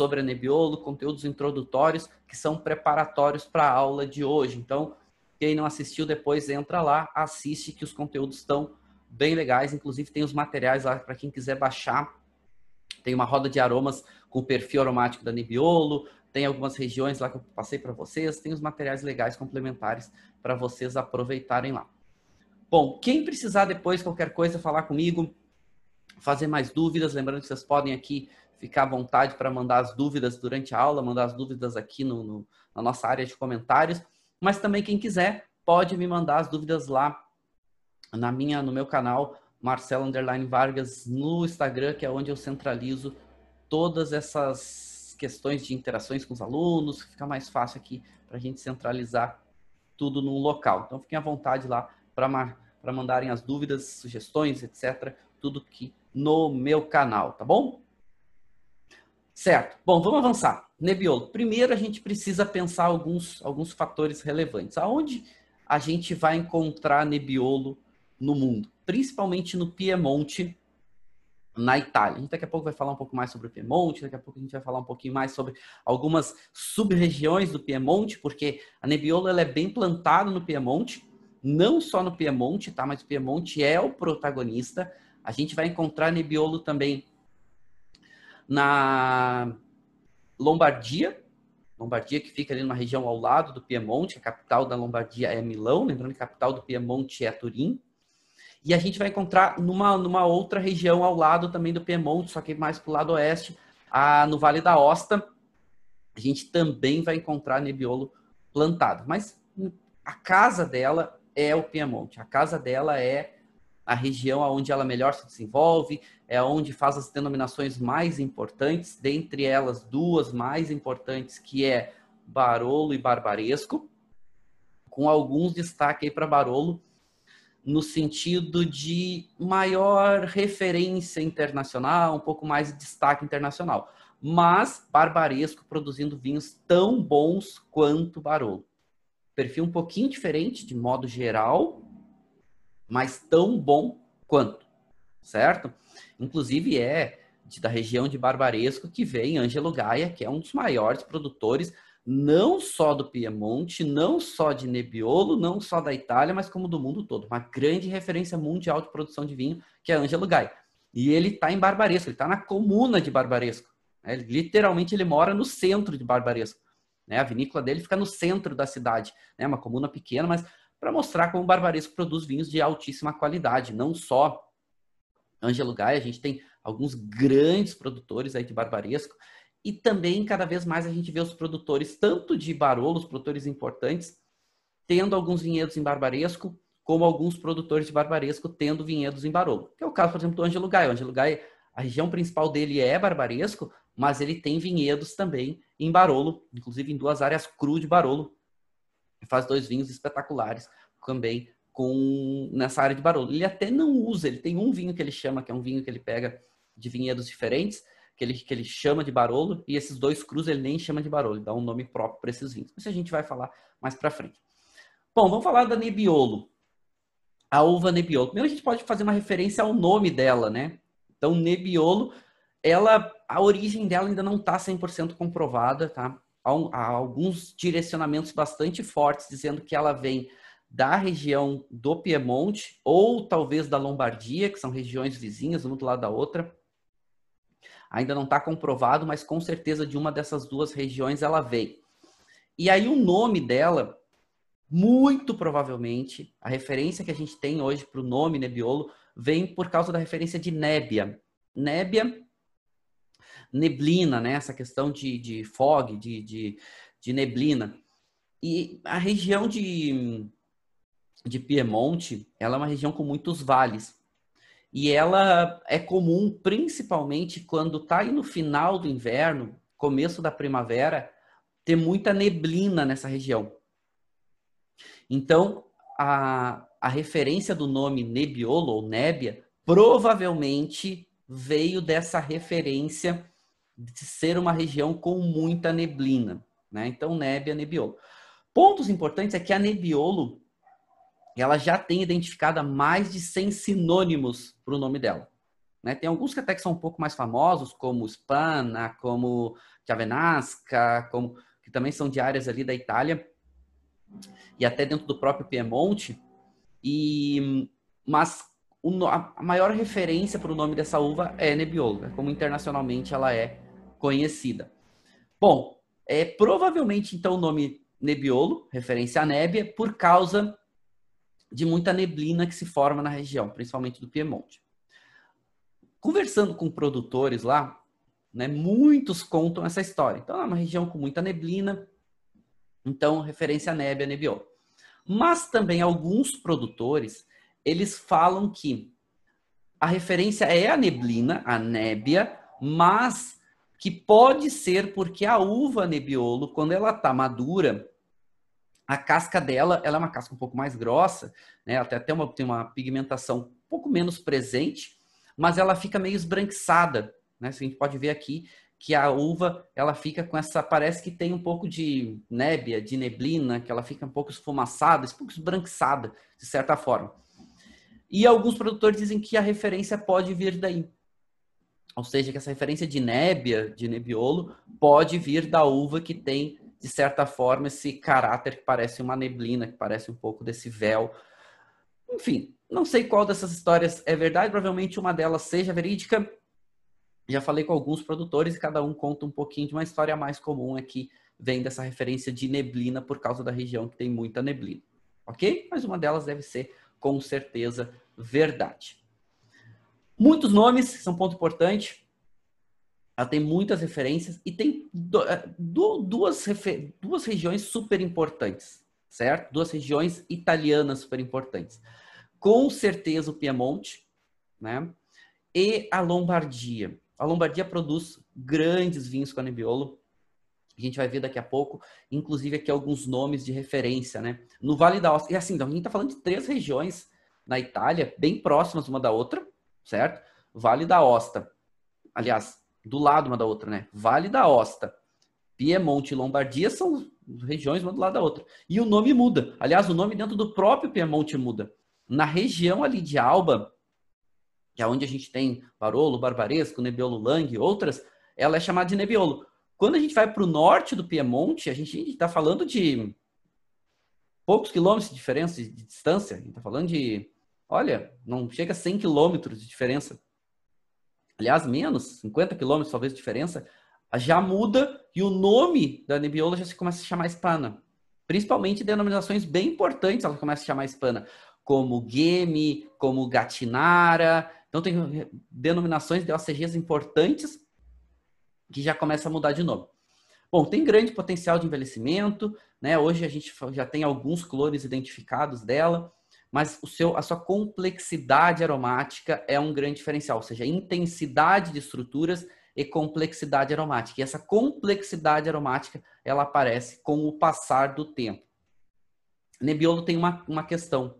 sobre a Nebbiolo, conteúdos introdutórios que são preparatórios para a aula de hoje. Então, quem não assistiu depois entra lá, assiste que os conteúdos estão bem legais, inclusive tem os materiais lá para quem quiser baixar. Tem uma roda de aromas com o perfil aromático da Nebbiolo, tem algumas regiões lá que eu passei para vocês, tem os materiais legais complementares para vocês aproveitarem lá. Bom, quem precisar depois qualquer coisa falar comigo, fazer mais dúvidas, lembrando que vocês podem aqui ficar à vontade para mandar as dúvidas durante a aula, mandar as dúvidas aqui no, no, na nossa área de comentários, mas também quem quiser pode me mandar as dúvidas lá na minha, no meu canal Marcelo Underline Vargas no Instagram, que é onde eu centralizo todas essas questões de interações com os alunos, fica mais fácil aqui para a gente centralizar tudo num local. Então fiquem à vontade lá para mandarem as dúvidas, sugestões, etc. Tudo que no meu canal, tá bom? Certo. Bom, vamos avançar. Nebbiolo. Primeiro a gente precisa pensar alguns, alguns fatores relevantes. Aonde a gente vai encontrar Nebbiolo no mundo? Principalmente no Piemonte, na Itália. A gente daqui a pouco vai falar um pouco mais sobre o Piemonte, daqui a pouco a gente vai falar um pouquinho mais sobre algumas sub-regiões do Piemonte, porque a Nebbiolo ela é bem plantada no Piemonte, não só no Piemonte, tá? Mas o Piemonte é o protagonista. A gente vai encontrar Nebbiolo também na Lombardia, Lombardia que fica ali numa região ao lado do Piemonte, a capital da Lombardia é Milão, lembrando que a capital do Piemonte é Turim. E a gente vai encontrar numa, numa outra região ao lado também do Piemonte, só que mais para o lado oeste, a, no Vale da Osta, a gente também vai encontrar Nebbiolo plantado. Mas a casa dela é o Piemonte, a casa dela é a região onde ela melhor se desenvolve, é onde faz as denominações mais importantes, dentre elas duas mais importantes, que é Barolo e Barbaresco, com alguns destaque aí para Barolo, no sentido de maior referência internacional, um pouco mais de destaque internacional. Mas Barbaresco produzindo vinhos tão bons quanto Barolo. Perfil um pouquinho diferente de modo geral, mas tão bom quanto, certo? Inclusive é de, da região de Barbaresco que vem Ângelo Gaia, que é um dos maiores produtores não só do Piemonte, não só de Nebbiolo, não só da Itália, mas como do mundo todo. Uma grande referência mundial de produção de vinho, que é Ângelo Gaia. E ele está em Barbaresco, ele está na comuna de Barbaresco. Né? Literalmente ele mora no centro de Barbaresco. Né? A vinícola dele fica no centro da cidade, né? uma comuna pequena, mas para mostrar como o Barbaresco produz vinhos de altíssima qualidade, não só Ângelo Gaia, a gente tem alguns grandes produtores aí de Barbaresco, e também, cada vez mais, a gente vê os produtores, tanto de Barolo, os produtores importantes, tendo alguns vinhedos em Barbaresco, como alguns produtores de Barbaresco tendo vinhedos em Barolo. Que é o caso, por exemplo, do Ângelo Gaia. O Ângelo Gaia, a região principal dele é Barbaresco, mas ele tem vinhedos também em Barolo, inclusive em duas áreas cru de Barolo. Faz dois vinhos espetaculares também com nessa área de Barolo. Ele até não usa, ele tem um vinho que ele chama, que é um vinho que ele pega de vinhedos diferentes, que ele, que ele chama de Barolo, e esses dois crus ele nem chama de Barolo, ele dá um nome próprio para esses vinhos. Isso a gente vai falar mais para frente. Bom, vamos falar da Nebbiolo. A uva Nebbiolo. Primeiro a gente pode fazer uma referência ao nome dela, né? Então, Nebbiolo, ela, a origem dela ainda não está 100% comprovada, tá? Há, alguns direcionamentos bastante fortes dizendo que ela vem da região do Piemonte ou talvez da Lombardia, que são regiões vizinhas, uma do lado da outra. Ainda não está comprovado, mas com certeza de uma dessas duas regiões ela veio. E aí o nome dela, muito provavelmente, a referência que a gente tem hoje para o nome Nebbiolo vem por causa da referência de nébia. Nébia, neblina, né? Essa questão de, de fog, de, de, de neblina. E a região de, de Piemonte, ela é uma região com muitos vales. E ela é comum principalmente quando está aí no final do inverno, começo da primavera, ter muita neblina nessa região. Então, a, a referência do nome Nebbiolo ou Nébia provavelmente veio dessa referência de ser uma região com muita neblina. Né? Então, Nébia, Nebbiolo. Pontos importantes é que a Nebbiolo ela já tem identificado mais de 100 sinônimos para o nome dela. Né? Tem alguns que até que são um pouco mais famosos, como Spana, como Chiavenasca, como que também são de áreas ali da Itália e até dentro do próprio Piemonte. E mas a maior referência para o nome dessa uva é Nebbiolo, é como internacionalmente ela é conhecida. Bom, é provavelmente então o nome Nebbiolo, referência à nébia, por causa de muita neblina que se forma na região, principalmente do Piemonte. Conversando com produtores lá, né, muitos contam essa história. Então, é uma região com muita neblina, então referência à nébia, Nebbiolo. Mas também alguns produtores eles falam que a referência é a neblina, a nébia, mas que pode ser porque a uva Nebbiolo, quando ela está madura, a casca dela ela é uma casca um pouco mais grossa, né? até, até uma, tem uma pigmentação um pouco menos presente, mas ela fica meio esbranquiçada. Né? A gente pode ver aqui que a uva ela fica com essa, parece que tem um pouco de nébia, de neblina, que ela fica um pouco esfumaçada, um pouco esbranquiçada, de certa forma. E alguns produtores dizem que a referência pode vir daí. Ou seja, que essa referência de nébia, de nebiolo, pode vir da uva que tem, de certa forma, esse caráter que parece uma neblina, que parece um pouco desse véu. Enfim, não sei qual dessas histórias é verdade, provavelmente uma delas seja verídica. Já falei com alguns produtores e cada um conta um pouquinho de uma história mais comum é que vem dessa referência de neblina por causa da região que tem muita neblina. Ok? Mas uma delas deve ser com certeza verdade. Muitos nomes, são um ponto importante. Ela tem muitas referências e tem é, duas, duas regiões super importantes, certo? Duas regiões italianas super importantes. Com certeza o Piemonte, né? E a Lombardia. A Lombardia produz grandes vinhos com a Nebbiolo, a gente vai ver daqui a pouco, inclusive aqui alguns nomes de referência, né? No Vale da Ostia, e assim, então, a gente está falando de três regiões na Itália, bem próximas uma da outra, certo? Vale da Osta, aliás, do lado uma da outra, né? Vale da Osta, Piemonte e Lombardia são regiões uma do lado da outra. E o nome muda. Aliás, o nome dentro do próprio Piemonte muda. Na região ali de Alba, que é onde a gente tem Barolo, Barbaresco, Nebbiolo Lang e outras, ela é chamada de Nebbiolo. Quando a gente vai para o norte do Piemonte, a gente está falando de poucos quilômetros de diferença de distância. A gente está falando de, olha, não chega a 100 quilômetros de diferença. Aliás, menos, 50 quilômetros talvez de diferença. Já muda e o nome da Nebbiolo já se começa a chamar Hispana. Principalmente denominações bem importantes ela começa a chamar Hispana, como Gemi, como Gatinara. Então tem denominações de OCGs importantes que já começa a mudar de nome. Bom, tem grande potencial de envelhecimento, né? Hoje a gente já tem alguns clones identificados dela, mas o seu, a sua complexidade aromática é um grande diferencial, ou seja, intensidade de estruturas e complexidade aromática. E essa complexidade aromática, ela aparece com o passar do tempo. Nebbiolo tem uma, uma questão.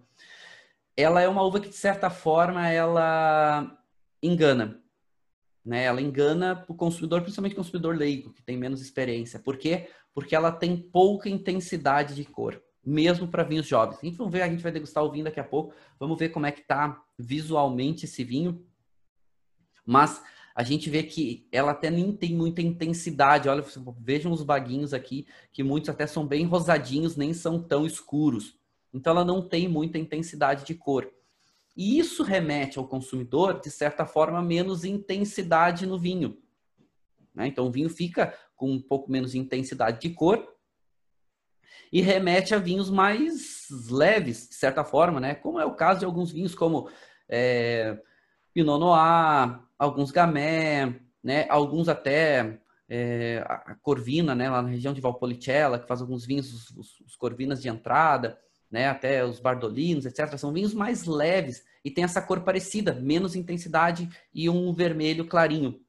Ela é uma uva que, de certa forma, ela engana né? Ela engana o consumidor, principalmente o consumidor leigo, que tem menos experiência. Por quê? Porque ela tem pouca intensidade de cor, mesmo para vinhos jovens. A gente vai ver, a gente vai degustar o vinho daqui a pouco. Vamos ver como é que tá visualmente esse vinho. Mas a gente vê que ela até nem tem muita intensidade. Olha, vejam os baguinhos aqui, que muitos até são bem rosadinhos, nem são tão escuros. Então ela não tem muita intensidade de cor. E isso remete ao consumidor, de certa forma, menos intensidade no vinho. Né? Então, o vinho fica com um pouco menos de intensidade de cor e remete a vinhos mais leves, de certa forma, né? como é o caso de alguns vinhos como é, Pinot Noir, alguns Gamay, né? alguns até é, a Corvina, né? lá na região de Valpolicella, que faz alguns vinhos, os, os Corvinas de entrada né, até os bardolinos, etc. São vinhos mais leves e tem essa cor parecida, menos intensidade e um vermelho clarinho.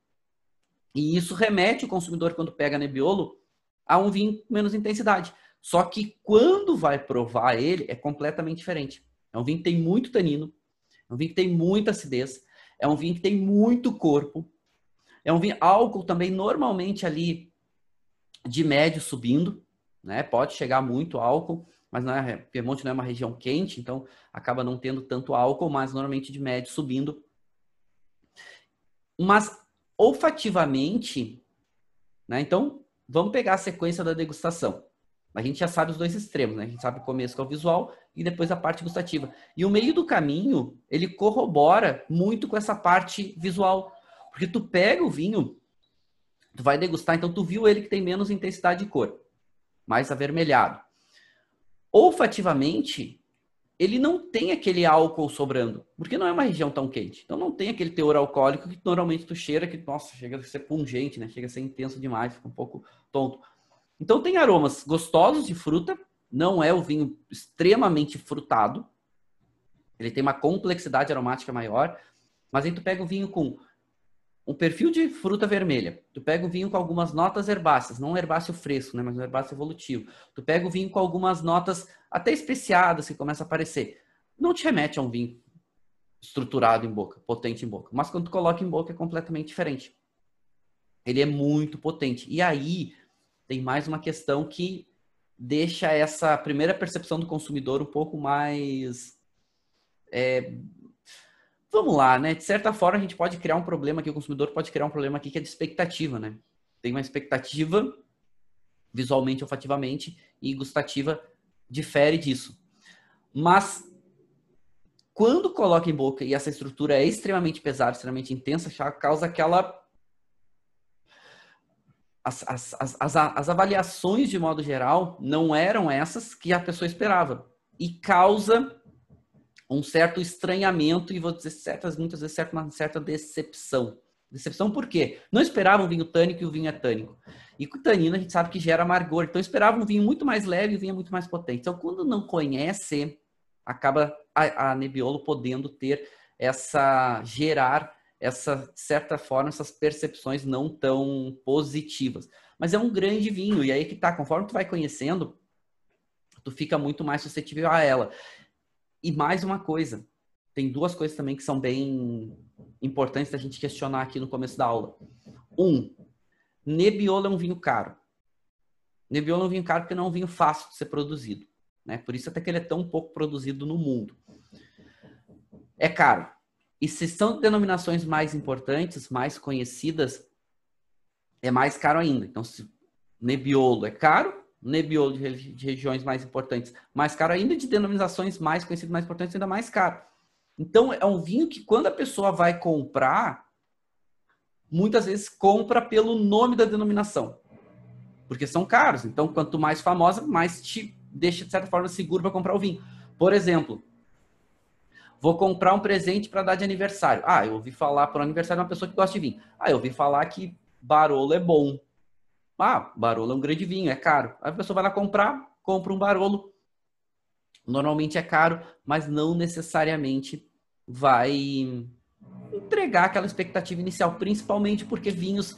E isso remete o consumidor, quando pega Nebbiolo, a um vinho com menos intensidade. Só que quando vai provar ele, é completamente diferente. É um vinho que tem muito tanino, é um vinho que tem muita acidez, é um vinho que tem muito corpo, é um vinho álcool também normalmente ali de médio subindo, né? Pode chegar muito álcool, mas não é, Piemonte não é uma região quente, então acaba não tendo tanto álcool, mas normalmente de médio subindo. Mas olfativamente, né? Então, vamos pegar a sequência da degustação. A gente já sabe os dois extremos, né? A gente sabe o começo que é o visual e depois a parte gustativa. E o meio do caminho, ele corrobora muito com essa parte visual. Porque tu pega o vinho, tu vai degustar, então tu viu ele que tem menos intensidade de cor, mais avermelhado. Olfativamente, ele não tem aquele álcool sobrando, porque não é uma região tão quente. Então não tem aquele teor alcoólico que normalmente tu cheira que, nossa, chega a ser pungente, né? Chega a ser intenso demais, fica um pouco tonto. Então tem aromas gostosos de fruta, não é o vinho extremamente frutado. Ele tem uma complexidade aromática maior, mas aí tu pega o vinho com um perfil de fruta vermelha. Tu pega o vinho com algumas notas herbáceas, não um herbáceo fresco, né, mas um herbáceo evolutivo. Tu pega o vinho com algumas notas até especiadas que começa a aparecer. Não te remete a um vinho estruturado em boca, potente em boca. Mas quando tu coloca em boca é completamente diferente. Ele é muito potente. E aí tem mais uma questão que deixa essa primeira percepção do consumidor um pouco mais é, Vamos lá, né? De certa forma, a gente pode criar um problema aqui, o consumidor pode criar um problema aqui que é de expectativa, né? Tem uma expectativa visualmente, olfativamente e gustativa difere disso. Mas quando coloca em boca e essa estrutura é extremamente pesada, extremamente intensa, já causa aquela as, as, as, as, avaliações, de modo geral, não eram essas que a pessoa esperava. E causa um certo estranhamento e vou dizer certas, muitas vezes certa, uma certa decepção. Decepção por quê? Não esperavam um vinho tânico e o vinho é tânico. E com tanino a gente sabe que gera amargor. Então esperava um vinho muito mais leve e o vinho é muito mais potente. Então quando não conhece, acaba a, a Nebbiolo podendo ter essa gerar essa certa forma essas percepções não tão positivas. Mas é um grande vinho e aí que tá, conforme tu vai conhecendo, tu fica muito mais suscetível a ela. E mais uma coisa, tem duas coisas também que são bem importantes da gente questionar aqui no começo da aula. Um, Nebbiolo é um vinho caro. Nebbiolo é um vinho caro porque não é um vinho fácil de ser produzido. Né? Por isso até que ele é tão pouco produzido no mundo. É caro. E se são denominações mais importantes, mais conhecidas, é mais caro ainda. Então, se Nebbiolo é caro, Nebbiolo de, regiões mais importantes, mais caro ainda, de denominações mais conhecidas, mais importantes, ainda mais caro. Então, é um vinho que quando a pessoa vai comprar, muitas vezes compra pelo nome da denominação. Porque são caros. Então, quanto mais famosa, mais te deixa, de certa forma, seguro para comprar o vinho. Por exemplo, vou comprar um presente para dar de aniversário. Ah, eu ouvi falar para o aniversário de uma pessoa que gosta de vinho. Ah, eu ouvi falar que Barolo é bom. Ah, Barolo é um grande vinho, é caro. Aí a pessoa vai lá comprar, compra um Barolo. Normalmente é caro, mas não necessariamente vai entregar aquela expectativa inicial, principalmente porque vinhos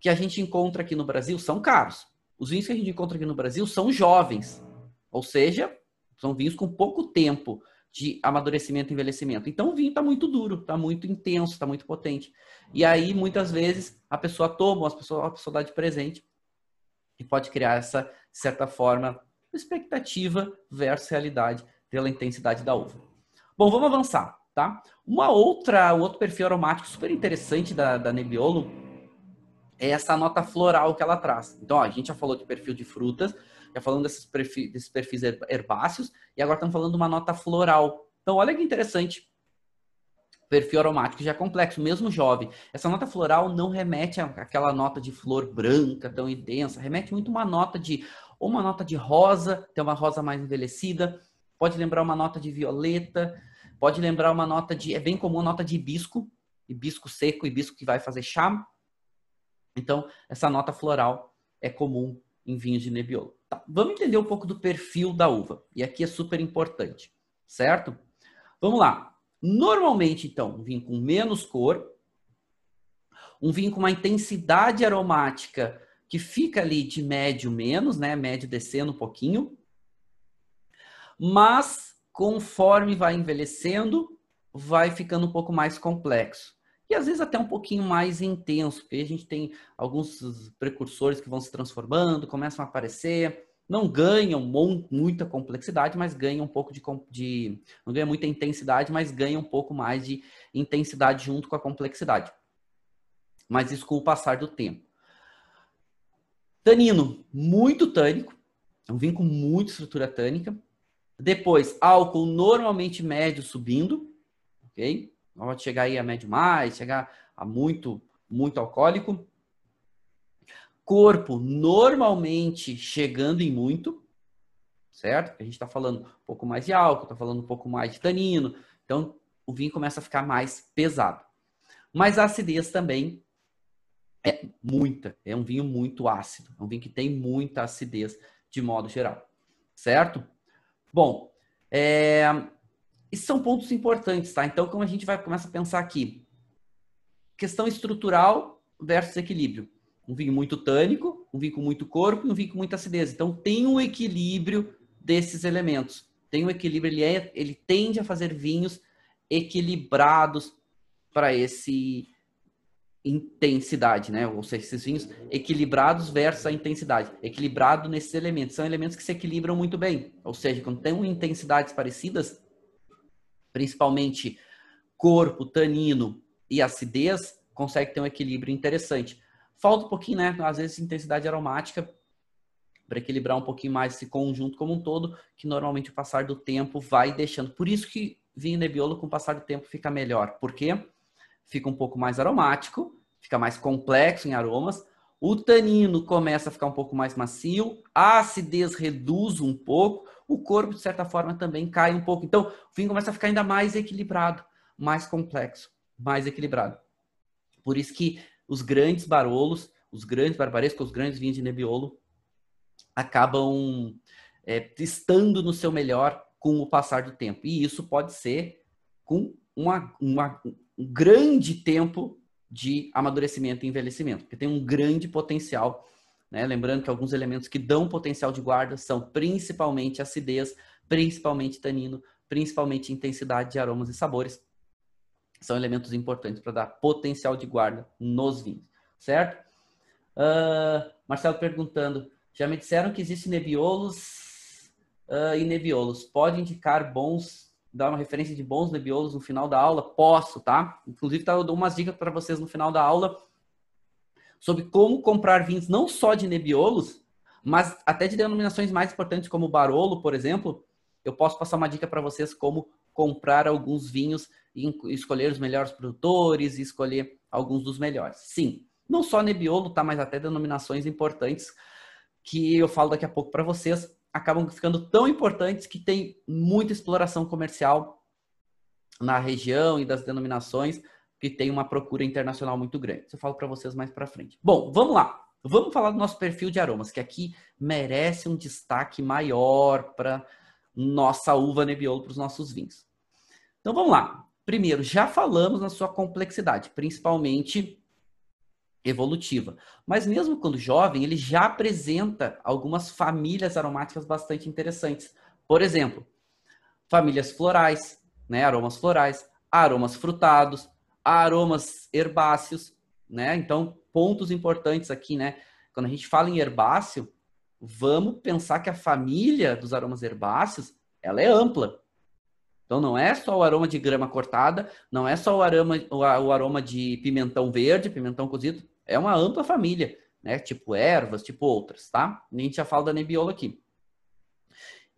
que a gente encontra aqui no Brasil são caros. Os vinhos que a gente encontra aqui no Brasil são jovens, ou seja, são vinhos com pouco tempo de amadurecimento e envelhecimento. Então o vinho está muito duro, está muito intenso, está muito potente. E aí, muitas vezes, a pessoa toma, a pessoa, a pessoa dá de presente e pode criar essa, de certa forma, expectativa versus realidade pela intensidade da uva. Bom, vamos avançar, tá? Uma outra, um outro perfil aromático super interessante da, da Nebbiolo é essa nota floral que ela traz. Então, ó, a gente já falou de perfil de frutas, já falando desses, perfis, desses perfis herbáceos, e agora estamos falando de uma nota floral. Então, olha que interessante. Perfil aromático já é complexo, mesmo jovem. Essa nota floral não remete àquela nota de flor branca tão intensa, remete muito uma nota de uma nota de rosa, tem uma rosa mais envelhecida, pode lembrar uma nota de violeta, pode lembrar uma nota de, é bem comum a nota de hibisco, hibisco seco, hibisco que vai fazer chá. Então, essa nota floral é comum em vinhos de Nebbiolo. Tá, vamos entender um pouco do perfil da uva. E aqui é super importante, certo? Vamos lá. Normalmente, então, um vinho com menos cor, um vinho com uma intensidade aromática que fica ali de médio menos, né? Médio descendo um pouquinho. Mas, conforme vai envelhecendo, vai ficando um pouco mais complexo e às vezes até um pouquinho mais intenso, porque a gente tem alguns precursores que vão se transformando, começam a aparecer, não ganham muita complexidade, mas ganham um pouco de, de não ganha muita intensidade, mas ganha um pouco mais de intensidade junto com a complexidade. mas isso com o passar do tempo. Tanino, muito tânico, é um vinho com muita estrutura tânica. Depois, álcool normalmente médio subindo, ok? Pode chegar aí a médio mais, chegar a muito, muito alcoólico. Corpo normalmente chegando em muito, certo? A gente está falando um pouco mais de álcool, está falando um pouco mais de tanino. Então, o vinho começa a ficar mais pesado. Mas a acidez também é muita. É um vinho muito ácido. É um vinho que tem muita acidez de modo geral. Certo? Bom, é... esses são pontos importantes, tá? Então, como a gente vai começar a pensar aqui? Questão estrutural versus equilíbrio. Um vinho muito tânico, um vinho com muito corpo e um vinho com muita acidez. Então, tem um equilíbrio desses elementos. Tem um equilíbrio, ele, é, ele tende a fazer vinhos equilibrados para esse intensidade, né? Ou seja, esses vinhos equilibrados versus a intensidade. Equilibrado nesses elementos. São elementos que se equilibram muito bem. Ou seja, quando tem intensidades parecidas, principalmente corpo, tanino e acidez, consegue ter um equilíbrio interessante. Falta um pouquinho, né? Às vezes intensidade aromática para equilibrar um pouquinho mais esse conjunto como um todo, que normalmente o passar do tempo vai deixando. Por isso que vinho Nebbiolo com o passar do tempo fica melhor. Por quê? Fica um pouco mais aromático, fica mais complexo em aromas. O tanino começa a ficar um pouco mais macio, a acidez reduz um pouco, o corpo, de certa forma, também cai um pouco. Então, o vinho começa a ficar ainda mais equilibrado, mais complexo, mais equilibrado. Por isso que os grandes barolos, os grandes barbarescos, os grandes vinhos de Nebbiolo acabam é, estando no seu melhor com o passar do tempo. E isso pode ser com uma, uma, um grande tempo de amadurecimento e envelhecimento, porque tem um grande potencial. Né? Lembrando que alguns elementos que dão potencial de guarda são principalmente acidez, principalmente tanino, principalmente intensidade de aromas e sabores. São elementos importantes para dar potencial de guarda nos vinhos, certo? Uh, Marcelo perguntando, já me disseram que existem nebiolos uh, e nebiolos. Pode indicar bons, dar uma referência de bons nebiolos no final da aula? Posso, tá? Inclusive, tá, eu dou umas dicas para vocês no final da aula sobre como comprar vinhos não só de nebiolos, mas até de denominações mais importantes como Barolo, por exemplo. Eu posso passar uma dica para vocês como comprar alguns vinhos e escolher os melhores produtores e escolher alguns dos melhores. Sim, não só Nebbiolo, tá, mas até denominações importantes que eu falo daqui a pouco para vocês, acabam ficando tão importantes que tem muita exploração comercial na região e das denominações, que tem uma procura internacional muito grande. Isso eu falo para vocês mais para frente. Bom, vamos lá. Vamos falar do nosso perfil de aromas, que aqui merece um destaque maior para nossa uva Nebbiolo para os nossos vinhos. Então vamos lá. Primeiro, já falamos na sua complexidade, principalmente evolutiva. Mas mesmo quando jovem, ele já apresenta algumas famílias aromáticas bastante interessantes. Por exemplo, famílias florais, né, aromas florais, aromas frutados, aromas herbáceos, né? Então, pontos importantes aqui, né? Quando a gente fala em herbáceo, vamos pensar que a família dos aromas herbáceos, ela é ampla. Então não é só o aroma de grama cortada, não é só o aroma, o aroma de pimentão verde, pimentão cozido, é uma ampla família, né? Tipo ervas, tipo outras, tá? A gente já fala da nebbiolo aqui.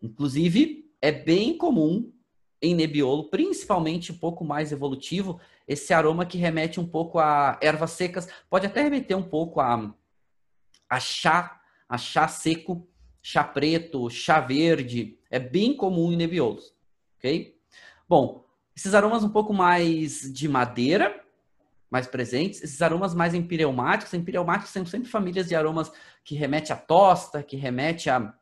Inclusive, é bem comum em nebbiolo, principalmente um pouco mais evolutivo, esse aroma que remete um pouco a ervas secas, pode até remeter um pouco a, a chá, a chá seco, chá preto, chá verde, é bem comum em nebbiolos, ok? Bom, esses aromas um pouco mais de madeira, mais presentes. Esses aromas mais empireumáticos, empireumáticos são sempre famílias de aromas que remete à tosta, que remete a,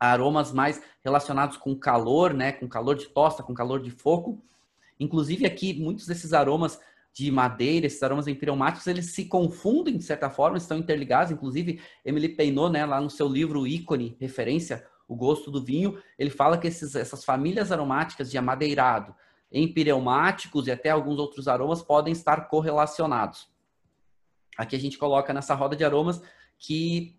a aromas mais relacionados com calor, né? Com calor de tosta, com calor de fogo. Inclusive aqui, muitos desses aromas de madeira, esses aromas empireumáticos, eles se confundem de certa forma, estão interligados. Inclusive, Emily Peinot, né, lá no seu livro ícone, referência, O Gosto do Vinho, ele fala que esses, essas famílias aromáticas de amadeirado, empireumáticos e até alguns outros aromas podem estar correlacionados. Aqui a gente coloca nessa roda de aromas que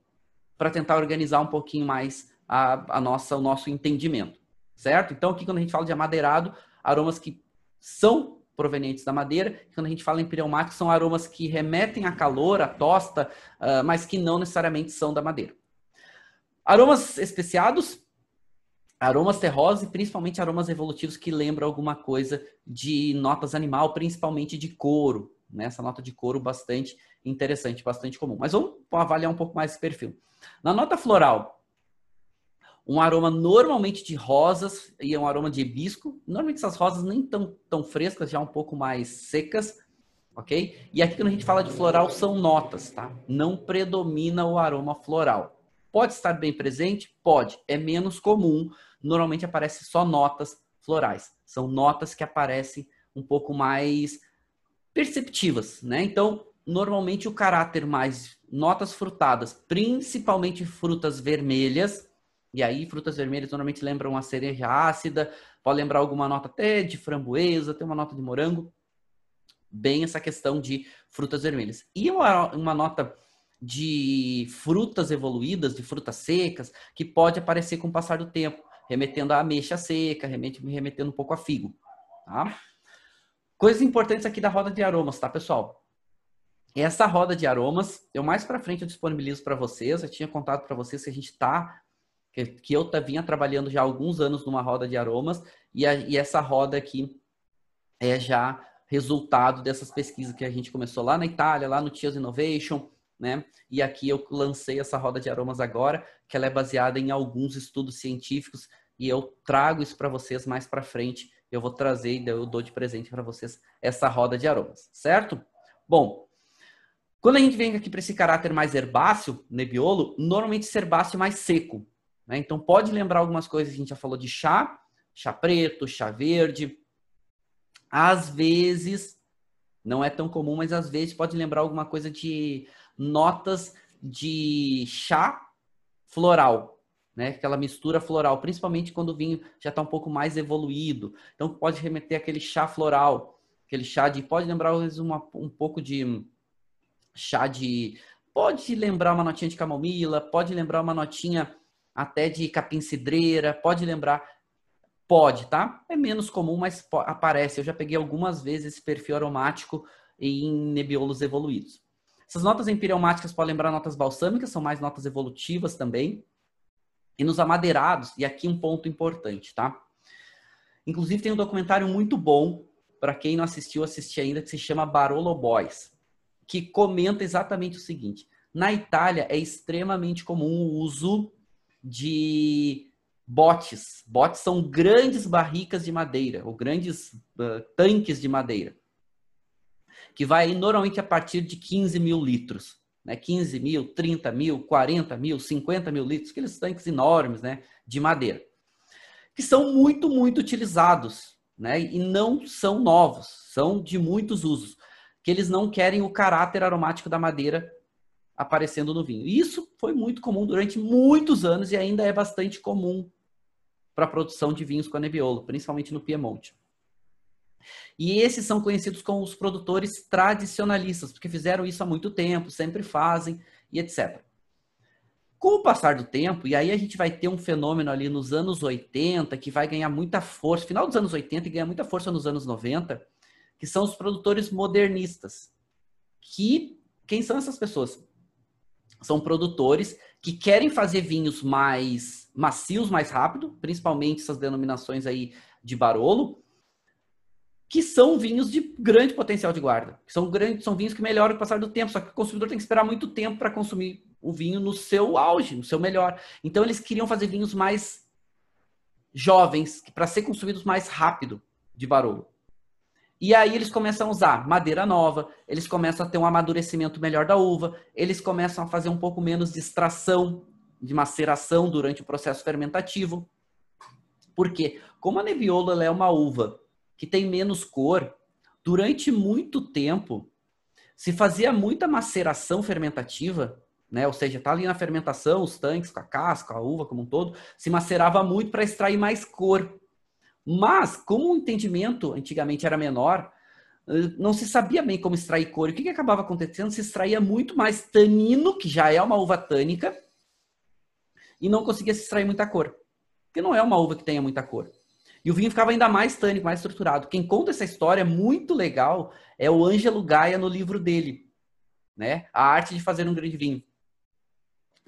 para tentar organizar um pouquinho mais a, a, nossa, o nosso entendimento, certo? Então aqui quando a gente fala de amadeirado, aromas que são provenientes da madeira. Quando a gente fala em empireumáticos, são aromas que remetem a calor, a tosta, uh, mas que não necessariamente são da madeira. Aromas especiados, aromas terrosos e principalmente aromas evolutivos que lembram alguma coisa de notas animal, principalmente de couro. Né? Essa nota de couro bastante interessante, bastante comum. Mas vamos avaliar um pouco mais esse perfil. Na nota floral, um aroma normalmente de rosas e um aroma de hibisco. Normalmente essas rosas nem tão, tão frescas, já um pouco mais secas, ok? E aqui quando a gente fala de floral são notas, tá? Não predomina o aroma floral. Pode estar bem presente? Pode. É menos comum. Normalmente aparece só notas florais. São notas que aparecem um pouco mais perceptivas, né? Então, normalmente o caráter mais notas frutadas, principalmente frutas vermelhas, e aí frutas vermelhas normalmente lembram a cereja ácida, pode lembrar alguma nota até de framboesa, tem uma nota de morango, bem essa questão de frutas vermelhas. E uma, uma nota de frutas evoluídas, de frutas secas, que pode aparecer com o passar do tempo, remetendo a ameixa seca, remetendo um pouco a figo, tá? Coisas importantes aqui da roda de aromas, tá, pessoal? Essa roda de aromas, eu mais para frente eu disponibilizo para vocês. Eu tinha contado para vocês que a gente tá que, que eu vinha trabalhando já há alguns anos numa roda de aromas e, a, e essa roda aqui é já resultado dessas pesquisas que a gente começou lá na Itália, lá no Tias Innovation, né? E aqui eu lancei essa roda de aromas agora, que ela é baseada em alguns estudos científicos e eu trago isso para vocês mais para frente. Eu vou trazer e eu dou de presente para vocês essa roda de aromas, certo? Bom, quando a gente vem aqui para esse caráter mais herbáceo, nebiolo, normalmente esse herbáceo é mais seco. Né? Então pode lembrar algumas coisas, a gente já falou de chá, chá preto, chá verde. Às vezes, não é tão comum, mas às vezes pode lembrar alguma coisa de notas de chá floral, né? Aquela mistura floral, principalmente quando o vinho já está um pouco mais evoluído. Então pode remeter aquele chá floral, aquele chá de pode lembrar uma, um pouco de chá de. Pode lembrar uma notinha de camomila, pode lembrar uma notinha até de capim cidreira, pode lembrar. Pode, tá? É menos comum, mas aparece. Eu já peguei algumas vezes esse perfil aromático em nebiolos evoluídos. Essas notas empireumáticas podem lembrar notas balsâmicas, são mais notas evolutivas também. E nos amadeirados, e aqui um ponto importante, tá? Inclusive tem um documentário muito bom, para quem não assistiu, assistir ainda, que se chama Barolo Boys que comenta exatamente o seguinte: na Itália é extremamente comum o uso de botes. Botes são grandes barricas de madeira, ou grandes uh, tanques de madeira, que vai normalmente a partir de 15 mil litros. Né? 15 mil, 30 mil, 40 mil, 50 mil litros, aqueles tanques enormes né? de madeira, que são muito, muito utilizados. Né? E não são novos, são de muitos usos que eles não querem o caráter aromático da madeira aparecendo no vinho. Isso foi muito comum durante muitos anos e ainda é bastante comum para a produção de vinhos com a Nebbiolo, principalmente no Piemonte. E esses são conhecidos como os produtores tradicionalistas, porque fizeram isso há muito tempo, sempre fazem e etc. Com o passar do tempo, e aí a gente vai ter um fenômeno ali nos anos 80 que vai ganhar muita força, final dos anos 80 e ganha muita força nos anos 90, que são os produtores modernistas. Que quem são essas pessoas? São produtores que querem fazer vinhos mais macios, mais rápido, principalmente essas denominações aí de Barolo, que são vinhos de grande potencial de guarda. São grandes, são vinhos que melhoram com o passar do tempo, só que o consumidor tem que esperar muito tempo para consumir o vinho no seu auge, no seu melhor. Então eles queriam fazer vinhos mais jovens, para ser consumidos mais rápido de Barolo. E aí eles começam a usar madeira nova, eles começam a ter um amadurecimento melhor da uva, eles começam a fazer um pouco menos de extração, de maceração durante o processo fermentativo. Por quê? Como a Nebbiolo é uma uva que tem menos cor, durante muito tempo se fazia muita maceração fermentativa, né? Ou seja, tá ali na fermentação, os tanques com a casca, a uva como um todo, se macerava muito para extrair mais cor. Mas, como o entendimento antigamente era menor, eh, não se sabia bem como extrair cor. O que, que acabava acontecendo? Se extraía muito mais tanino, que já é uma uva tânica, e não conseguia se extrair muita cor. Porque não é uma uva que tenha muita cor. E o vinho ficava ainda mais tânico, mais estruturado. Quem conta essa história muito legal é o Ângelo Gaia no livro dele, né? A arte de fazer um grande vinho.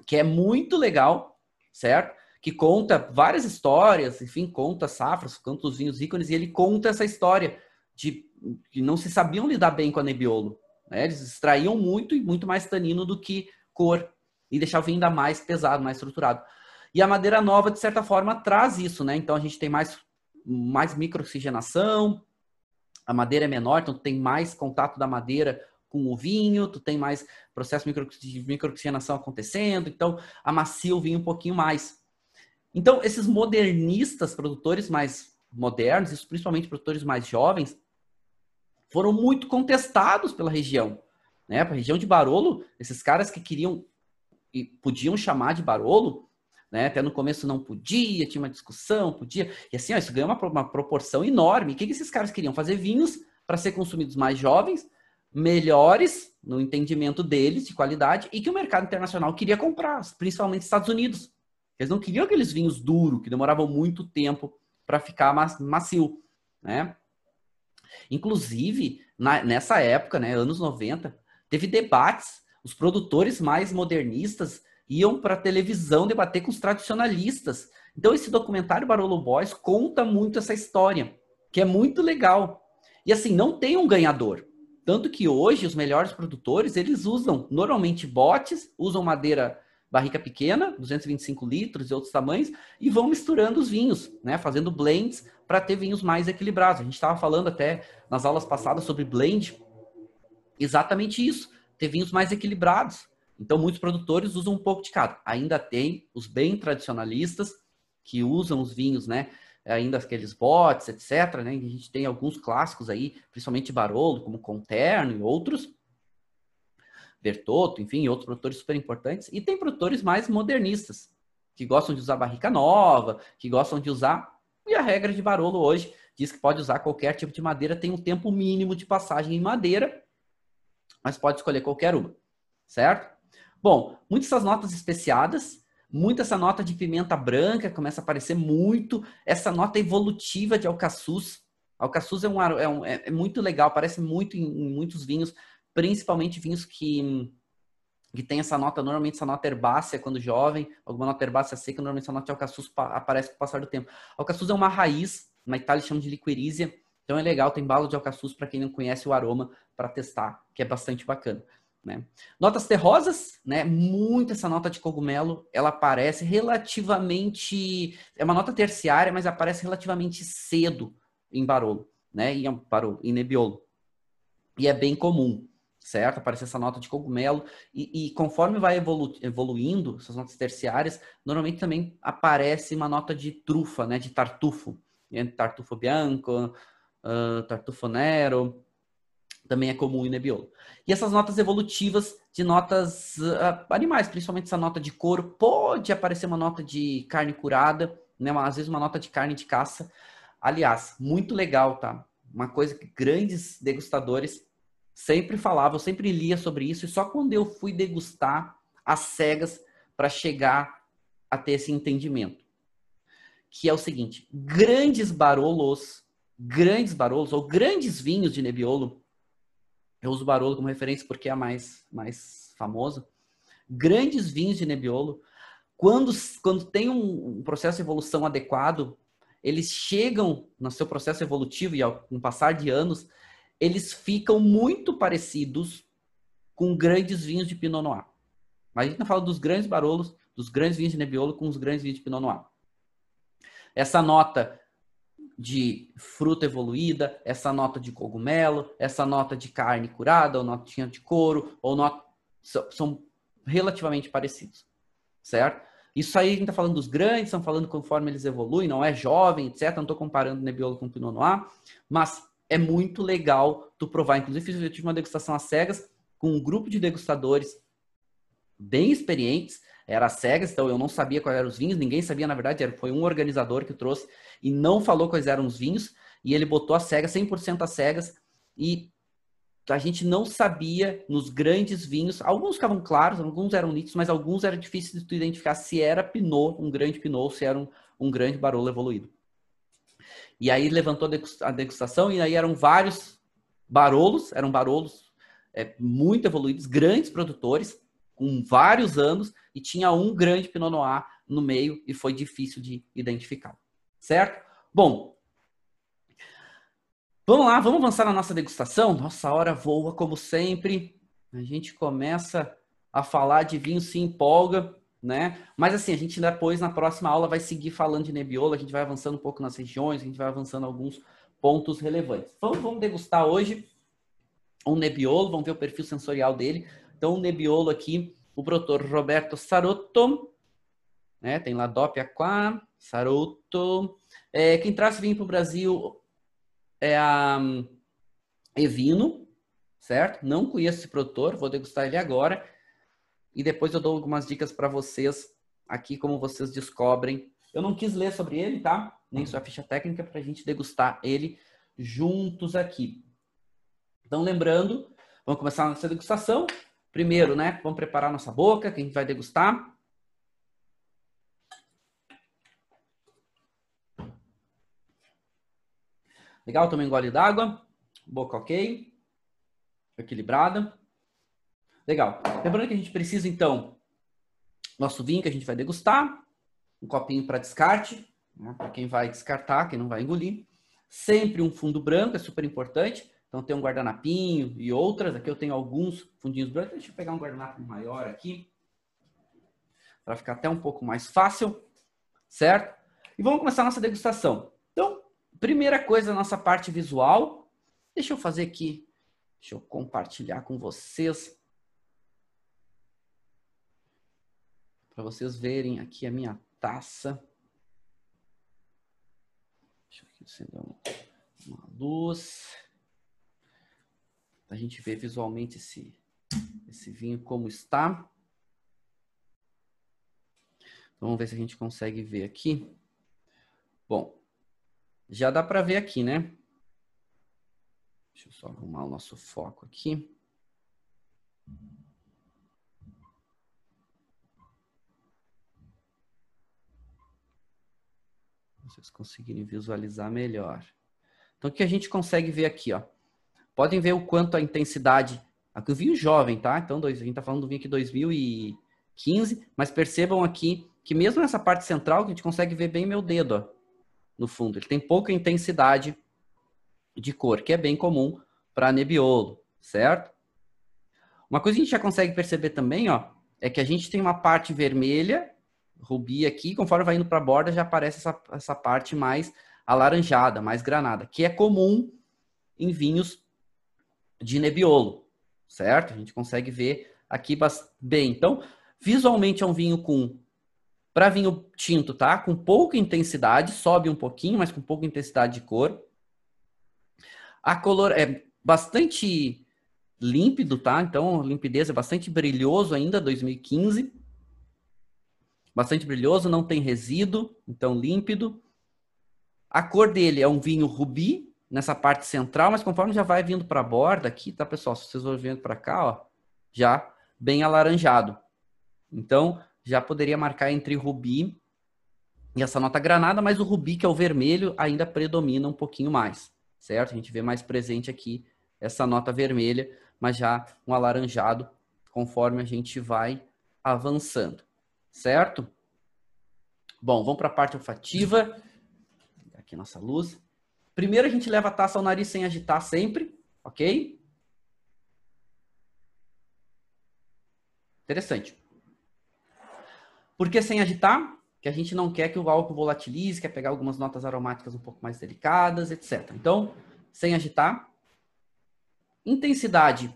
Que é muito legal, certo? Que conta várias histórias, enfim, conta safras, conta os vinhos ícones, e ele conta essa história de que não se sabiam lidar bem com a Nebbiolo. Né? Eles extraíam muito e muito mais tanino do que cor e deixavam o vinho ainda mais pesado, mais estruturado. E a madeira nova, de certa forma, traz isso, né? Então a gente tem mais, mais microoxigenação, a madeira é menor, então tem mais contato da madeira com o vinho, tu tem mais processo de microoxigenação acontecendo, então amacia o vinho um pouquinho mais. Então, esses modernistas, produtores mais modernos, principalmente produtores mais jovens, foram muito contestados pela região. Né? A região de Barolo, esses caras que queriam e podiam chamar de Barolo, né? Até no começo não podia, tinha uma discussão, podia. E assim, ó, isso ganhou uma, uma proporção enorme. O que, que esses caras queriam? Fazer vinhos para ser consumidos mais jovens, melhores no entendimento deles, de qualidade, e que o mercado internacional queria comprar, principalmente Estados Unidos. Eles não queriam aqueles vinhos duros, que demoravam muito tempo para ficar macio, né? Inclusive, na, nessa época, né, anos 90, teve debates, os produtores mais modernistas iam para a televisão debater com os tradicionalistas. Então, esse documentário Barolo Boys conta muito essa história, que é muito legal. E assim, não tem um ganhador. Tanto que hoje os melhores produtores, eles usam normalmente botes, usam madeira barrica pequena, 225 litros e outros tamanhos, e vão misturando os vinhos, né? Fazendo blends para ter vinhos mais equilibrados. A gente estava falando até nas aulas passadas sobre blend, exatamente isso, ter vinhos mais equilibrados. Então, muitos produtores usam um pouco de cada. Ainda tem os bem tradicionalistas que usam os vinhos, né? Ainda aqueles botes, etc. Né? A gente tem alguns clássicos aí, principalmente Barolo, como Conterno e outros, Bertotto, enfim, outros produtores super importantes. E tem produtores mais modernistas, que gostam de usar barrica nova, que gostam de usar. E a regra de Barolo hoje diz que pode usar qualquer tipo de madeira, tem um tempo mínimo de passagem em madeira, mas pode escolher qualquer uma, certo? Bom, muitas essas notas especiadas, muito essa nota de pimenta branca começa a aparecer muito, essa nota evolutiva de alcaçuz. Alcaçuz é, um, é, um, é, é muito legal, aparece muito em, em muitos vinhos, principalmente vinhos que, que tem essa nota, normalmente essa nota herbácea quando jovem, alguma nota herbácea seca, normalmente essa nota de alcaçuz aparece com o passar do tempo. Alcaçuz é uma raiz, na Itália chamam de liquirízia, então é legal, tem bala de alcaçuz para quem não conhece o aroma para testar, que é bastante bacana. Né? Notas terrosas, né? Muito essa nota de cogumelo, ela aparece relativamente, é uma nota terciária, mas aparece relativamente cedo em Barolo, né? Em Barolo, em Nebbiolo. E é bem comum certo? Aparece essa nota de cogumelo e, e conforme vai evolu evoluindo essas notas terciárias, normalmente também aparece uma nota de trufa, né? De tartufo, né? tartufo bianco, uh, tartufo nero, também é comum em Nebbiolo. E essas notas evolutivas de notas uh, animais, principalmente essa nota de couro, pode aparecer uma nota de carne curada, né? Às vezes uma nota de carne de caça. Aliás, muito legal, tá? Uma coisa que grandes degustadores sempre falava, eu sempre lia sobre isso, e só quando eu fui degustar as cegas para chegar a ter esse entendimento. Que é o seguinte: grandes barolos, grandes barolos, ou grandes vinhos de Nebbiolo, eu uso Barolo como referência porque é a mais, mais famosa. Grandes vinhos de Nebbiolo, quando, quando tem um, processo de evolução adequado, eles chegam no seu processo evolutivo e ao com passar de anos, eles ficam muito parecidos com grandes vinhos de Pinot Noir. Mas a gente não fala dos grandes barolos, dos grandes vinhos de Nebbiolo com os grandes vinhos de Pinot Noir. Essa nota de fruta evoluída, essa nota de cogumelo, essa nota de carne curada, ou notinha de couro, ou not... são relativamente parecidos, certo? Isso aí a gente está falando dos grandes, estão falando conforme eles evoluem, não é jovem, etc. Não estou comparando Nebbiolo com Pinot Noir, mas é muito legal tu provar. Inclusive, eu tive uma degustação às cegas com um grupo de degustadores bem experientes, era às cegas, então eu não sabia quais eram os vinhos, ninguém sabia, na verdade, foi um organizador que trouxe e não falou quais eram os vinhos, e ele botou a cegas, 100% às cegas, e a gente não sabia nos grandes vinhos, alguns ficavam claros, alguns eram nítidos, mas alguns era difícil de tu identificar se era Pinot, um grande Pinot, ou se era um, um grande Barolo evoluído. E aí levantou a degustação e aí eram vários barolos, eram barolos é, muito evoluídos, grandes produtores, com vários anos, e tinha um grande Pinot Noir no meio e foi difícil de identificar. Certo? Bom, vamos lá, vamos avançar na nossa degustação. Nossa hora voa como sempre. A gente começa a falar de vinho, se empolga, né? Mas assim, a gente depois, na próxima aula, vai seguir falando de Nebbiolo, a gente vai avançando um pouco nas regiões, a gente vai avançando alguns pontos relevantes. Vamos, vamos degustar hoje um Nebbiolo, vamos ver o perfil sensorial dele. Então, o Nebbiolo aqui, o produtor Roberto Sarotto, né? Tem lá Doppia Qua, Sarotto. É, quem traz vinho para o Brasil é a um, Evino, certo? Não conheço esse produtor, vou degustar ele agora. E depois eu dou algumas dicas para vocês aqui, como vocês descobrem. Eu não quis ler sobre ele, tá? Nem sua ficha técnica, para a gente degustar ele juntos aqui. Então, lembrando, vamos começar a nossa degustação. Primeiro, né? Vamos preparar nossa boca, que a gente vai degustar. Legal, tomei um gole d'água. Boca ok. Equilibrada. Legal. Lembrando que a gente precisa, então, nosso vinho que a gente vai degustar. Um copinho para descarte, né, para quem vai descartar, quem não vai engolir. Sempre um fundo branco, é super importante. Então tem um guardanapinho e outras. Aqui eu tenho alguns fundinhos brancos. Deixa eu pegar um guardanapo maior aqui. Para ficar até um pouco mais fácil. Certo? E vamos começar a nossa degustação. Então, primeira coisa, nossa parte visual. Deixa eu fazer aqui. Deixa eu compartilhar com vocês. Para vocês verem aqui a minha taça. Deixa eu acender uma luz a gente ver visualmente esse, esse vinho como está. Então, vamos ver se a gente consegue ver aqui. Bom, já dá para ver aqui, né? Deixa eu só arrumar o nosso foco aqui. Vocês conseguirem visualizar melhor. Então, o que a gente consegue ver aqui, ó? Podem ver o quanto a intensidade. Aqui o vinho jovem, tá? Então, a gente tá falando do vinho aqui 2015, mas percebam aqui que mesmo nessa parte central, a gente consegue ver bem meu dedo, ó, no fundo. Ele tem pouca intensidade de cor, que é bem comum para Nebbiolo, certo? Uma coisa que a gente já consegue perceber também, ó, é que a gente tem uma parte vermelha, rubi aqui, conforme vai indo para a borda, já aparece essa, essa parte mais alaranjada, mais granada, que é comum em vinhos de Nebbiolo, certo? A gente consegue ver aqui bem. Então, visualmente é um vinho com para vinho tinto, tá? Com pouca intensidade, sobe um pouquinho, mas com pouca intensidade de cor. A color é bastante límpido, tá? Então, limpidez é bastante brilhoso ainda, 2015. Bastante brilhoso, não tem resíduo, então límpido. A cor dele é um vinho rubi, nessa parte central, mas conforme já vai vindo para a borda aqui, tá, pessoal? Se vocês vão vindo para cá, ó, já bem alaranjado. Então, já poderia marcar entre rubi e essa nota granada, mas o rubi, que é o vermelho, ainda predomina um pouquinho mais, certo? A gente vê mais presente aqui essa nota vermelha, mas já um alaranjado conforme a gente vai avançando, certo? Bom, vamos para a parte olfativa. Aqui nossa luz. Primeiro a gente leva a taça ao nariz sem agitar sempre, ok? Interessante. Por que sem agitar? Que a gente não quer que o álcool volatilize, quer pegar algumas notas aromáticas um pouco mais delicadas, etc. Então, sem agitar. Intensidade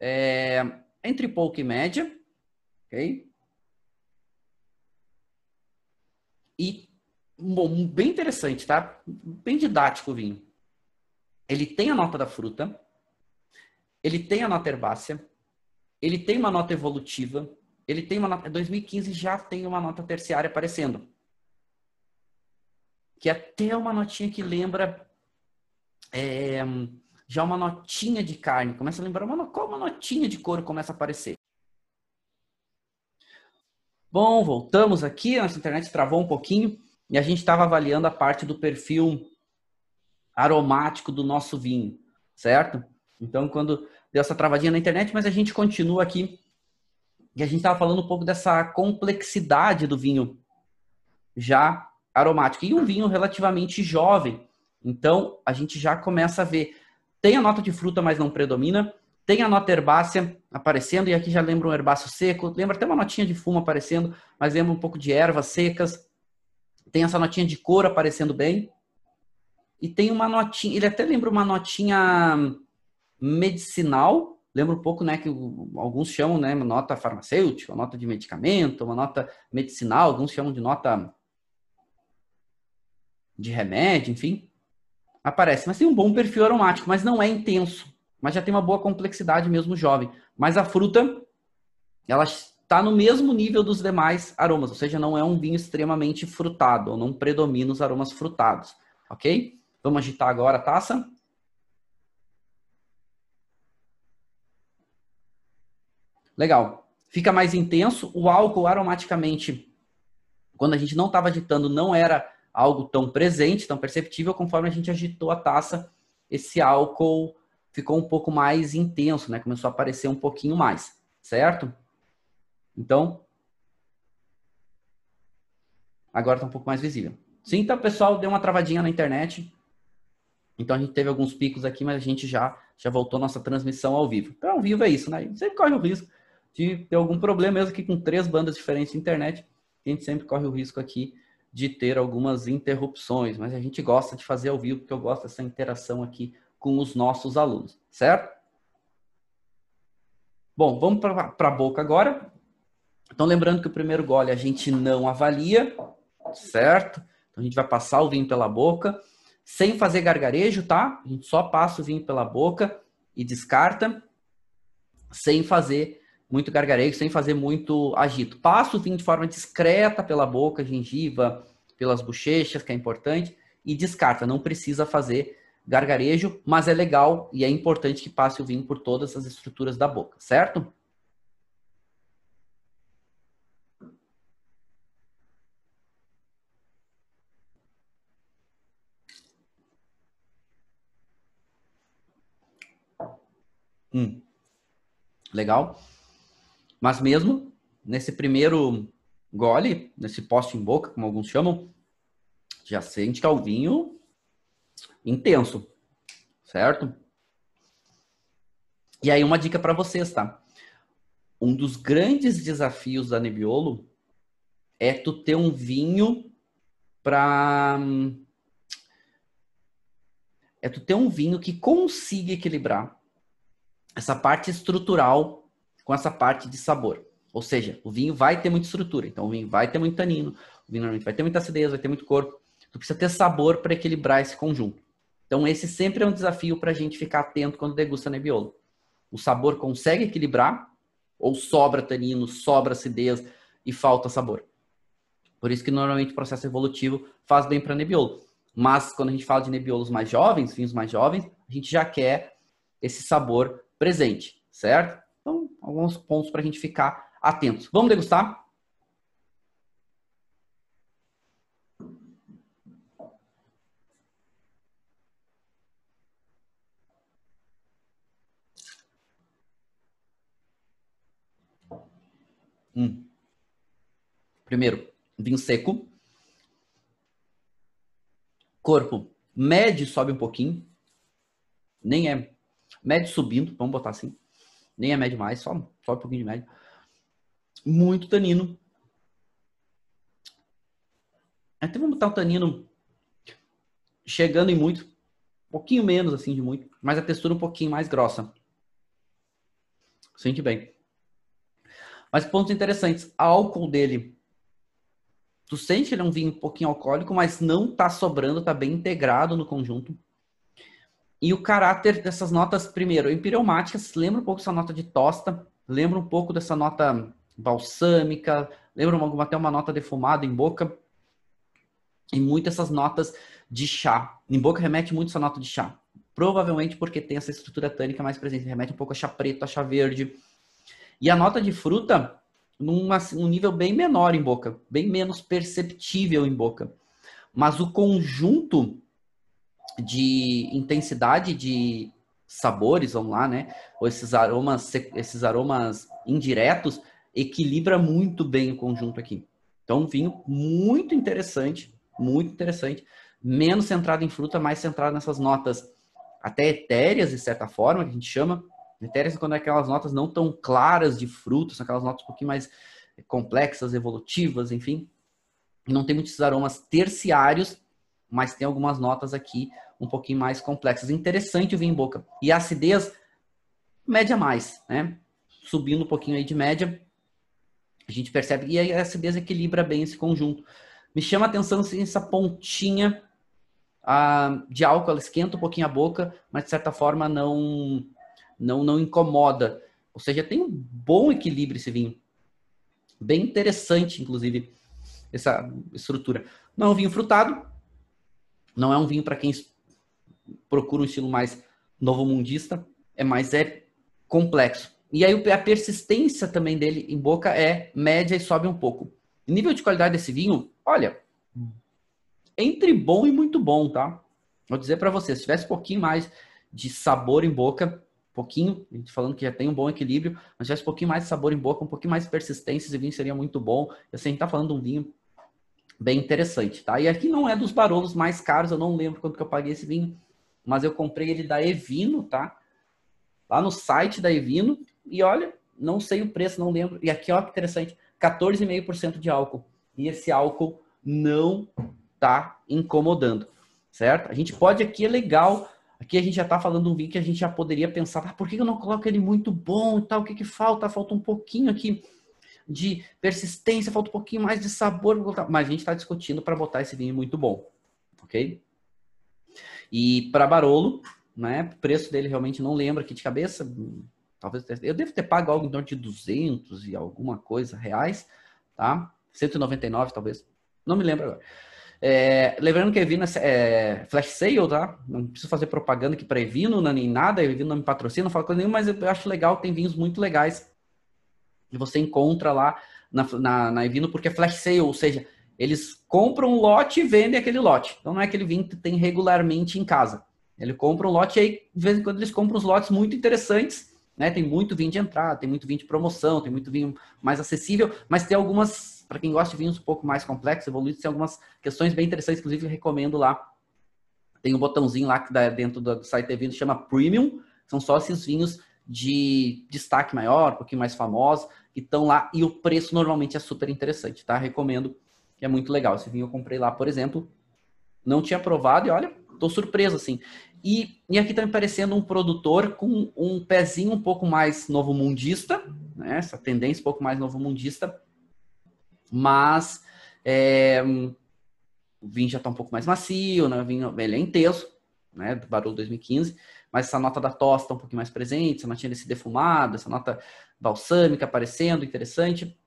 é, entre pouco e média, ok? E bom, bem interessante, tá? Bem didático o vinho. Ele tem a nota da fruta, ele tem a nota herbácea, ele tem uma nota evolutiva, ele tem uma nota. 2015 já tem uma nota terciária aparecendo. Que é até uma notinha que lembra é, já uma notinha de carne. Começa a lembrar uma, qual uma notinha de couro começa a aparecer. Bom, voltamos aqui. Nossa internet travou um pouquinho. E a gente estava avaliando a parte do perfil aromático do nosso vinho, certo? Então, quando deu essa travadinha na internet, mas a gente continua aqui. E a gente estava falando um pouco dessa complexidade do vinho já aromático. E um vinho relativamente jovem. Então, a gente já começa a ver. Tem a nota de fruta, mas não predomina. Tem a nota herbácea aparecendo, e aqui já lembra um herbáceo seco. Lembra até uma notinha de fumo aparecendo, mas lembra um pouco de ervas secas. Tem essa notinha de cor aparecendo bem. E tem uma notinha, ele até lembra uma notinha medicinal, lembra um pouco, né, que alguns chamam, né, nota farmacêutica, nota de medicamento, uma nota medicinal, alguns chamam de nota de remédio, enfim, aparece. Mas tem um bom perfil aromático, mas não é intenso, mas já tem uma boa complexidade mesmo jovem. Mas a fruta, ela está no mesmo nível dos demais aromas, ou seja, não é um vinho extremamente frutado, ou não predomina os aromas frutados, ok? Vamos agitar agora a taça. Legal. Fica mais intenso. O álcool aromaticamente, quando a gente não estava agitando, não era algo tão presente, tão perceptível. Conforme a gente agitou a taça, esse álcool ficou um pouco mais intenso, né? Começou a aparecer um pouquinho mais, certo? Então, agora está um pouco mais visível. Sim, então, pessoal, deu uma travadinha na internet. Então a gente teve alguns picos aqui, mas a gente já já voltou nossa transmissão ao vivo. Então, ao vivo é isso, né? A gente sempre corre o risco de ter algum problema, mesmo que com três bandas diferentes de internet, a gente sempre corre o risco aqui de ter algumas interrupções, mas a gente gosta de fazer ao vivo, porque eu gosto dessa interação aqui com os nossos alunos, certo? Bom, vamos para a boca agora. Então, lembrando que o primeiro gole a gente não avalia, certo? Então, a gente vai passar o vinho pela boca, sem fazer gargarejo, tá? A gente só passa o vinho pela boca e descarta, sem fazer muito gargarejo, sem fazer muito agito. Passa o vinho de forma discreta pela boca, gengiva, pelas bochechas, que é importante, e descarta. Não precisa fazer gargarejo, mas é legal e é importante que passe o vinho por todas as estruturas da boca, certo? Hum. Legal. Mas mesmo nesse primeiro gole, nesse poste em boca, como alguns chamam, já sente que é o vinho intenso, certo? E aí uma dica para vocês, tá? Um dos grandes desafios da Nebbiolo é tu ter um vinho para é tu ter um vinho que consiga equilibrar essa parte estrutural com essa parte de sabor. Ou seja, o vinho vai ter muita estrutura, então o vinho vai ter muito tanino, o vinho normalmente vai ter muita acidez, vai ter muito corpo. Tu precisa ter sabor para equilibrar esse conjunto. Então esse sempre é um desafio para a gente ficar atento quando degusta Nebbiolo. O sabor consegue equilibrar ou sobra tanino, sobra acidez e falta sabor. Por isso que normalmente o processo evolutivo faz bem para Nebbiolo. Mas quando a gente fala de Nebbiolos mais jovens, vinhos mais jovens, a gente já quer esse sabor presente, certo? alguns pontos para a gente ficar atentos. Vamos degustar? Hum. Primeiro, vinho seco. Corpo médio sobe um pouquinho. Nem é médio subindo, vamos botar assim nem é médio mais, só, só um pouquinho de médio. Muito tanino. Até vamos botar o tanino chegando em muito, um pouquinho menos assim de muito, mas a textura um pouquinho mais grossa. Sente bem. Mas pontos interessantes, álcool dele. Tu sente ele é um vinho um pouquinho alcoólico, mas não tá sobrando, tá bem integrado no conjunto. E o caráter dessas notas, primeiro, empireumáticas, lembra um pouco dessa nota de tosta, lembra um pouco dessa nota balsâmica, lembra uma, até uma nota defumada em boca. E muitas essas notas de chá. Em boca remete muito essa nota de chá. Provavelmente porque tem essa estrutura tânica mais presente. Remete um pouco a chá preto, a chá verde. E a nota de fruta, num um nível bem menor em boca, bem menos perceptível em boca. Mas o conjunto de intensidade de sabores, vamos lá, né? Ou esses aromas, esses aromas indiretos, equilibra muito bem o conjunto aqui. Então, um vinho muito interessante, muito interessante. Menos centrado em fruta, mais centrado nessas notas até etéreas, de certa forma, que a gente chama. Etéreas quando é aquelas notas não tão claras de frutas, são aquelas notas um pouquinho mais complexas, evolutivas, enfim. Não tem muitos aromas terciários, mas tem algumas notas aqui um pouquinho mais complexas. Interessante o vinho em boca. E a acidez, média mais, né? Subindo um pouquinho aí de média, a gente percebe. E a acidez equilibra bem esse conjunto. Me chama a atenção assim, essa pontinha ah, de álcool, ela esquenta um pouquinho a boca, mas de certa forma não, não, não incomoda. Ou seja, tem um bom equilíbrio esse vinho. Bem interessante, inclusive, essa estrutura. Não é um vinho frutado, não é um vinho para quem procura um estilo mais novo mundista, é mais é complexo. E aí a persistência também dele em boca é média e sobe um pouco. O nível de qualidade desse vinho, olha, entre bom e muito bom, tá? Vou dizer para você, se tivesse um pouquinho mais de sabor em boca, pouquinho, a gente falando que já tem um bom equilíbrio, mas tivesse um pouquinho mais de sabor em boca, um pouquinho mais de persistência, esse vinho seria muito bom. Assim, a gente tá falando de um vinho bem interessante, tá? E aqui não é dos barolos mais caros, eu não lembro quanto que eu paguei esse vinho, mas eu comprei ele da Evino, tá? Lá no site da Evino, e olha, não sei o preço, não lembro. E aqui, ó, que interessante, 14,5% de álcool. E esse álcool não tá incomodando, certo? A gente pode aqui, é legal, aqui a gente já tá falando um vinho que a gente já poderia pensar, ah, por que eu não coloco ele muito bom e tal? O que que falta? Falta um pouquinho aqui de persistência, falta um pouquinho mais de sabor, mas a gente está discutindo para botar esse vinho muito bom, ok? E para Barolo, né, o preço dele realmente não lembro aqui de cabeça, talvez eu devo ter pago algo em torno de 200 e alguma coisa reais, tá? 199 talvez, não me lembro agora. É, lembrando que a Evino é flash sale, tá? Não preciso fazer propaganda aqui para Evino, nem nada, a Evino não me patrocina, não fala coisa nenhuma, mas eu acho legal, tem vinhos muito legais e você encontra lá na, na, na Evino porque é flash sale, ou seja, eles compram um lote e vendem aquele lote. Então não é aquele vinho que tem regularmente em casa. Ele compra um lote e aí, de vez em quando, eles compram uns lotes muito interessantes. Né? Tem muito vinho de entrada, tem muito vinho de promoção, tem muito vinho mais acessível, mas tem algumas, para quem gosta de vinhos um pouco mais complexos, evoluídos, tem algumas questões bem interessantes, inclusive recomendo lá. Tem um botãozinho lá que dá dentro do site da Evino, chama Premium. São só esses vinhos de destaque maior, um pouquinho mais famosos, que estão lá e o preço normalmente é super interessante, tá? Recomendo, que é muito legal. Esse vinho eu comprei lá, por exemplo, não tinha provado e olha, tô surpreso assim. E, e aqui tá me parecendo um produtor com um pezinho um pouco mais novo mundista, né? Essa tendência um pouco mais novo mundista, mas é, o vinho já tá um pouco mais macio, né? O vinho ele é intenso, né? Do Barulho 2015 mas essa nota da tosta está um pouquinho mais presente, essa notinha desse defumado, essa nota balsâmica aparecendo, interessante.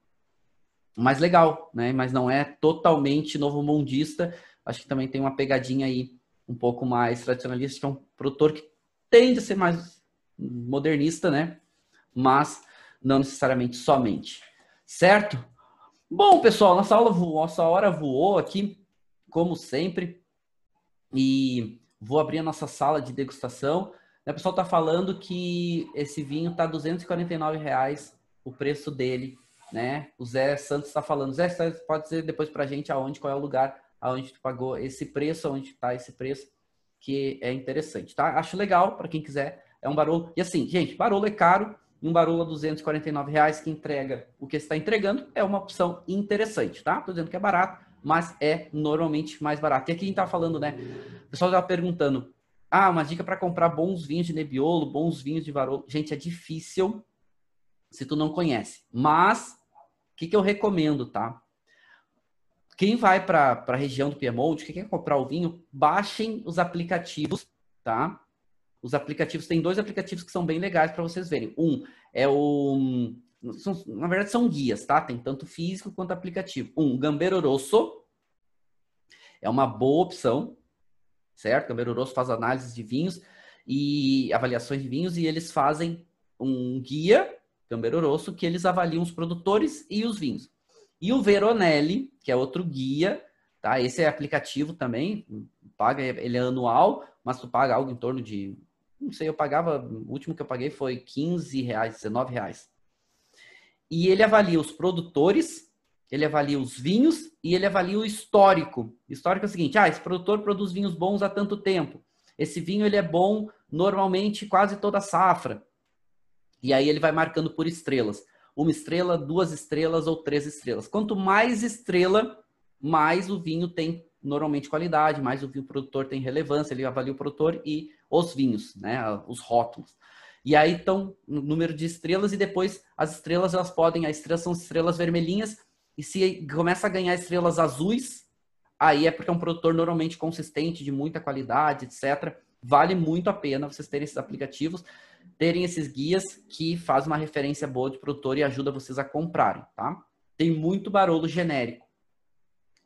Mais legal, né? Mas não é totalmente novo mundista. Acho que também tem uma pegadinha aí um pouco mais tradicionalista, que é um produtor que tende a ser mais modernista, né? Mas não necessariamente somente. Certo? Bom, pessoal, nossa aula voou, nossa hora voou aqui, como sempre. E Vou abrir a nossa sala de degustação. O pessoal está falando que esse vinho 249 reais, o preço dele, né? O Zé Santos está falando. Zé, pode dizer depois para a gente aonde, qual é o lugar aonde tu pagou esse preço, aonde está esse preço, que é interessante, tá? Acho legal para quem quiser. É um Barolo. E assim, gente, Barolo é caro. Um Barolo a 249 reais que entrega o que está entregando é uma opção interessante, tá? Tô dizendo que é barato mas é normalmente mais barato. E aqui a gente tá falando, né? O pessoal estava perguntando: ah, uma dica para comprar bons vinhos de Nebbiolo, bons vinhos de Varolo. Gente, é difícil se tu não conhece. Mas, o que, que eu recomendo, tá? Quem vai para a região do Piemonte, que quer comprar o vinho, baixem os aplicativos, tá? Os aplicativos, tem dois aplicativos que são bem legais para vocês verem. Um é o na verdade, são guias, tá? Tem tanto físico quanto aplicativo. Um, Gambero Rosso. É uma boa opção, certo? Gambero Rosso faz análise de vinhos e avaliações de vinhos e eles fazem um guia, Gambero Rosso, que eles avaliam os produtores e os vinhos. E o Veronelli, que é outro guia, tá? Esse é aplicativo também, paga, ele é anual. mas tu paga algo em torno de, não sei, eu pagava, o último que eu paguei foi 15 reais, 19 reais. E ele avalia os produtores, ele avalia os vinhos e ele avalia o histórico. Histórico é o seguinte, ah, esse produtor produz vinhos bons há tanto tempo. Esse vinho ele é bom normalmente quase toda safra. E aí ele vai marcando por estrelas. Uma estrela, duas estrelas ou três estrelas. Quanto mais estrela, mais o vinho tem normalmente qualidade, mais o vinho produtor tem relevância, ele avalia o produtor e os vinhos, né, os rótulos. E aí estão o número de estrelas e depois as estrelas elas podem, as estrelas são estrelas vermelhinhas e se começa a ganhar estrelas azuis, aí é porque é um produtor normalmente consistente, de muita qualidade, etc. Vale muito a pena vocês terem esses aplicativos, terem esses guias que fazem uma referência boa de produtor e ajuda vocês a comprarem, tá? Tem muito barolo genérico.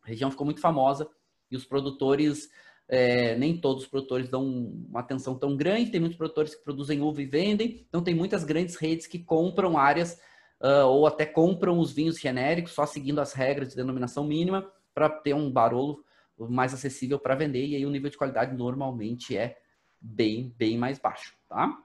A região ficou muito famosa e os produtores, é, nem todos os produtores dão uma atenção tão grande. Tem muitos produtores que produzem uva e vendem, então tem muitas grandes redes que compram áreas uh, ou até compram os vinhos genéricos só seguindo as regras de denominação mínima para ter um barolo mais acessível para vender e aí o nível de qualidade normalmente é bem, bem mais baixo, tá?